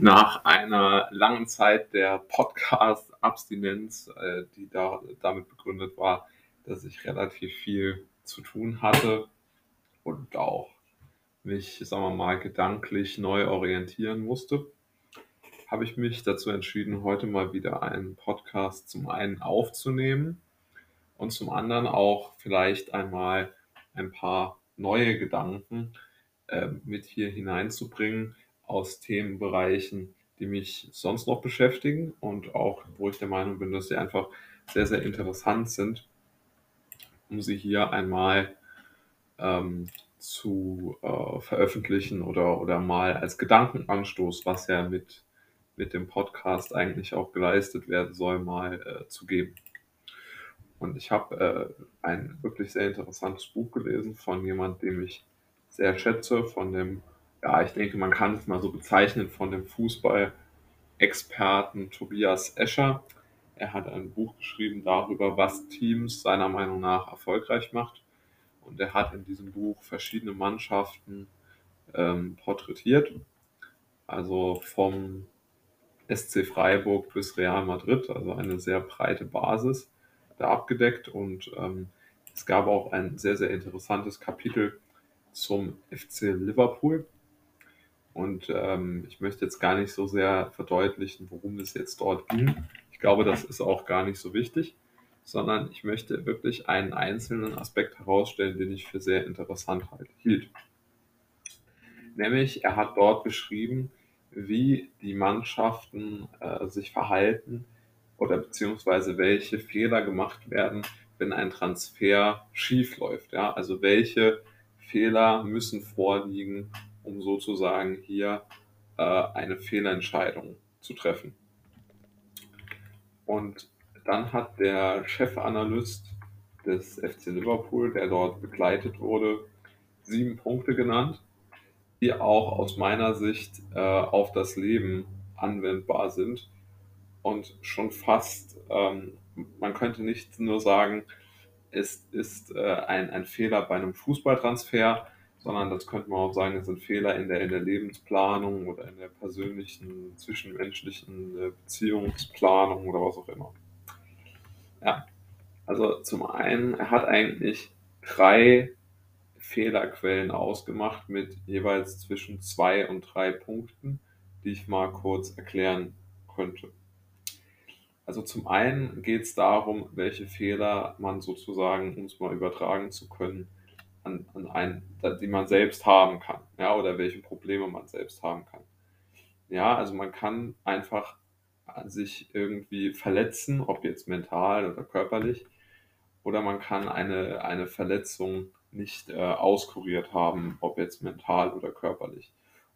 nach einer langen Zeit der Podcast-Abstinenz, äh, die da, damit begründet war, dass ich relativ viel zu tun hatte und auch mich, sagen wir mal, gedanklich neu orientieren musste, habe ich mich dazu entschieden, heute mal wieder einen Podcast zum einen aufzunehmen und zum anderen auch vielleicht einmal ein paar neue Gedanken äh, mit hier hineinzubringen, aus Themenbereichen, die mich sonst noch beschäftigen und auch, wo ich der Meinung bin, dass sie einfach sehr, sehr interessant sind, um sie hier einmal ähm, zu äh, veröffentlichen oder, oder mal als Gedankenanstoß, was ja mit, mit dem Podcast eigentlich auch geleistet werden soll, mal äh, zu geben. Und ich habe äh, ein wirklich sehr interessantes Buch gelesen von jemand, dem ich sehr schätze, von dem ja, ich denke, man kann es mal so bezeichnen von dem Fußball-Experten Tobias Escher. Er hat ein Buch geschrieben darüber, was Teams seiner Meinung nach erfolgreich macht. Und er hat in diesem Buch verschiedene Mannschaften ähm, porträtiert. Also vom SC Freiburg bis Real Madrid, also eine sehr breite Basis da abgedeckt. Und ähm, es gab auch ein sehr, sehr interessantes Kapitel zum FC Liverpool. Und ähm, ich möchte jetzt gar nicht so sehr verdeutlichen, worum es jetzt dort ging. Ich glaube, das ist auch gar nicht so wichtig, sondern ich möchte wirklich einen einzelnen Aspekt herausstellen, den ich für sehr interessant halt hielt. Nämlich, er hat dort beschrieben, wie die Mannschaften äh, sich verhalten oder beziehungsweise welche Fehler gemacht werden, wenn ein Transfer schief läuft. Ja? Also welche Fehler müssen vorliegen, um sozusagen hier äh, eine Fehlentscheidung zu treffen. Und dann hat der Chefanalyst des FC Liverpool, der dort begleitet wurde, sieben Punkte genannt, die auch aus meiner Sicht äh, auf das Leben anwendbar sind und schon fast, ähm, man könnte nicht nur sagen, es ist äh, ein, ein Fehler bei einem Fußballtransfer, sondern das könnte man auch sagen, es sind Fehler in der, in der Lebensplanung oder in der persönlichen, zwischenmenschlichen äh, Beziehungsplanung oder was auch immer. Ja, also zum einen, er hat eigentlich drei Fehlerquellen ausgemacht mit jeweils zwischen zwei und drei Punkten, die ich mal kurz erklären könnte. Also zum einen geht es darum, welche Fehler man sozusagen, um es mal übertragen zu können, an, an ein, die man selbst haben kann, ja, oder welche Probleme man selbst haben kann. Ja, also man kann einfach sich irgendwie verletzen, ob jetzt mental oder körperlich, oder man kann eine, eine Verletzung nicht äh, auskuriert haben, ob jetzt mental oder körperlich.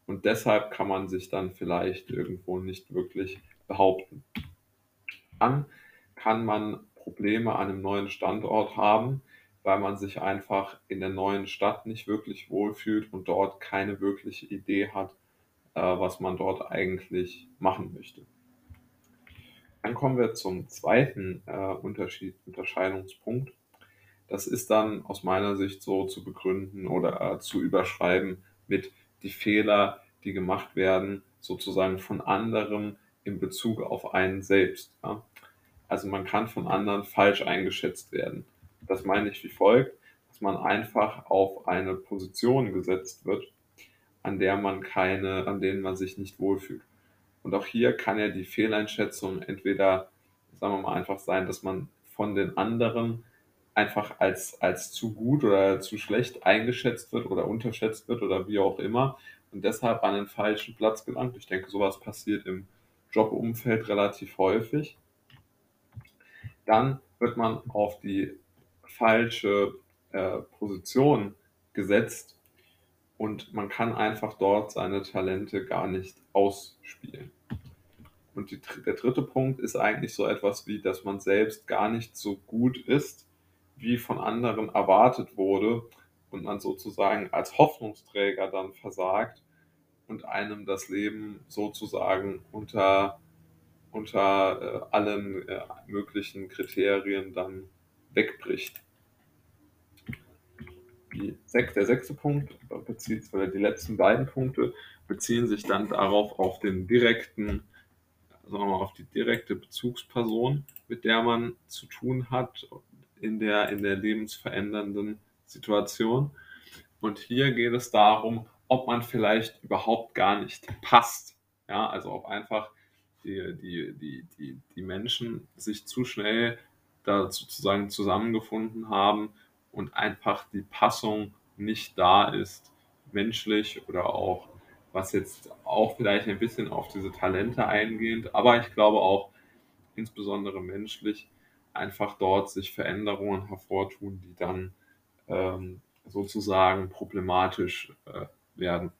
Und deshalb kann man sich dann vielleicht irgendwo nicht wirklich behaupten. Dann kann man Probleme an einem neuen Standort haben, weil man sich einfach in der neuen Stadt nicht wirklich wohlfühlt und dort keine wirkliche Idee hat, äh, was man dort eigentlich machen möchte. Dann kommen wir zum zweiten äh, Unterschied, Unterscheidungspunkt. Das ist dann aus meiner Sicht so zu begründen oder äh, zu überschreiben mit die Fehler, die gemacht werden, sozusagen von anderen in Bezug auf einen selbst. Ja? Also man kann von anderen falsch eingeschätzt werden. Das meine ich wie folgt, dass man einfach auf eine Position gesetzt wird, an der man keine, an denen man sich nicht wohlfühlt. Und auch hier kann ja die Fehleinschätzung entweder, sagen wir mal, einfach sein, dass man von den anderen einfach als, als zu gut oder zu schlecht eingeschätzt wird oder unterschätzt wird oder wie auch immer und deshalb an den falschen Platz gelangt. Ich denke, sowas passiert im Jobumfeld relativ häufig. Dann wird man auf die falsche äh, Position gesetzt und man kann einfach dort seine Talente gar nicht ausspielen. Und die, der dritte Punkt ist eigentlich so etwas wie, dass man selbst gar nicht so gut ist, wie von anderen erwartet wurde und man sozusagen als Hoffnungsträger dann versagt und einem das Leben sozusagen unter, unter äh, allen äh, möglichen Kriterien dann wegbricht. Die, der sechste Punkt oder die letzten beiden Punkte beziehen sich dann darauf auf den direkten, sagen wir mal, auf die direkte Bezugsperson, mit der man zu tun hat in der, in der lebensverändernden Situation. Und hier geht es darum, ob man vielleicht überhaupt gar nicht passt. Ja, also ob einfach die, die, die, die, die Menschen sich zu schnell da sozusagen zusammengefunden haben und einfach die Passung nicht da ist, menschlich oder auch, was jetzt auch vielleicht ein bisschen auf diese Talente eingehend, aber ich glaube auch insbesondere menschlich einfach dort sich Veränderungen hervortun, die dann ähm, sozusagen problematisch äh, werden.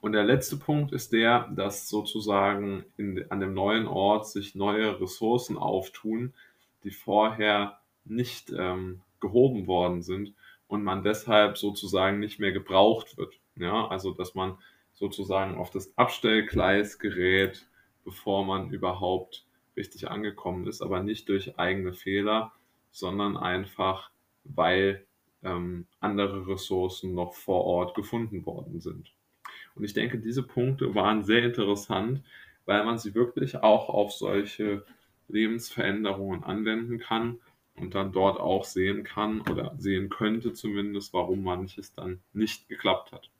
Und der letzte Punkt ist der, dass sozusagen in, an dem neuen Ort sich neue Ressourcen auftun, die vorher nicht ähm, gehoben worden sind und man deshalb sozusagen nicht mehr gebraucht wird. Ja, also dass man sozusagen auf das Abstellgleis gerät, bevor man überhaupt richtig angekommen ist, aber nicht durch eigene Fehler, sondern einfach, weil ähm, andere Ressourcen noch vor Ort gefunden worden sind. Und ich denke, diese Punkte waren sehr interessant, weil man sie wirklich auch auf solche Lebensveränderungen anwenden kann und dann dort auch sehen kann oder sehen könnte zumindest, warum manches dann nicht geklappt hat.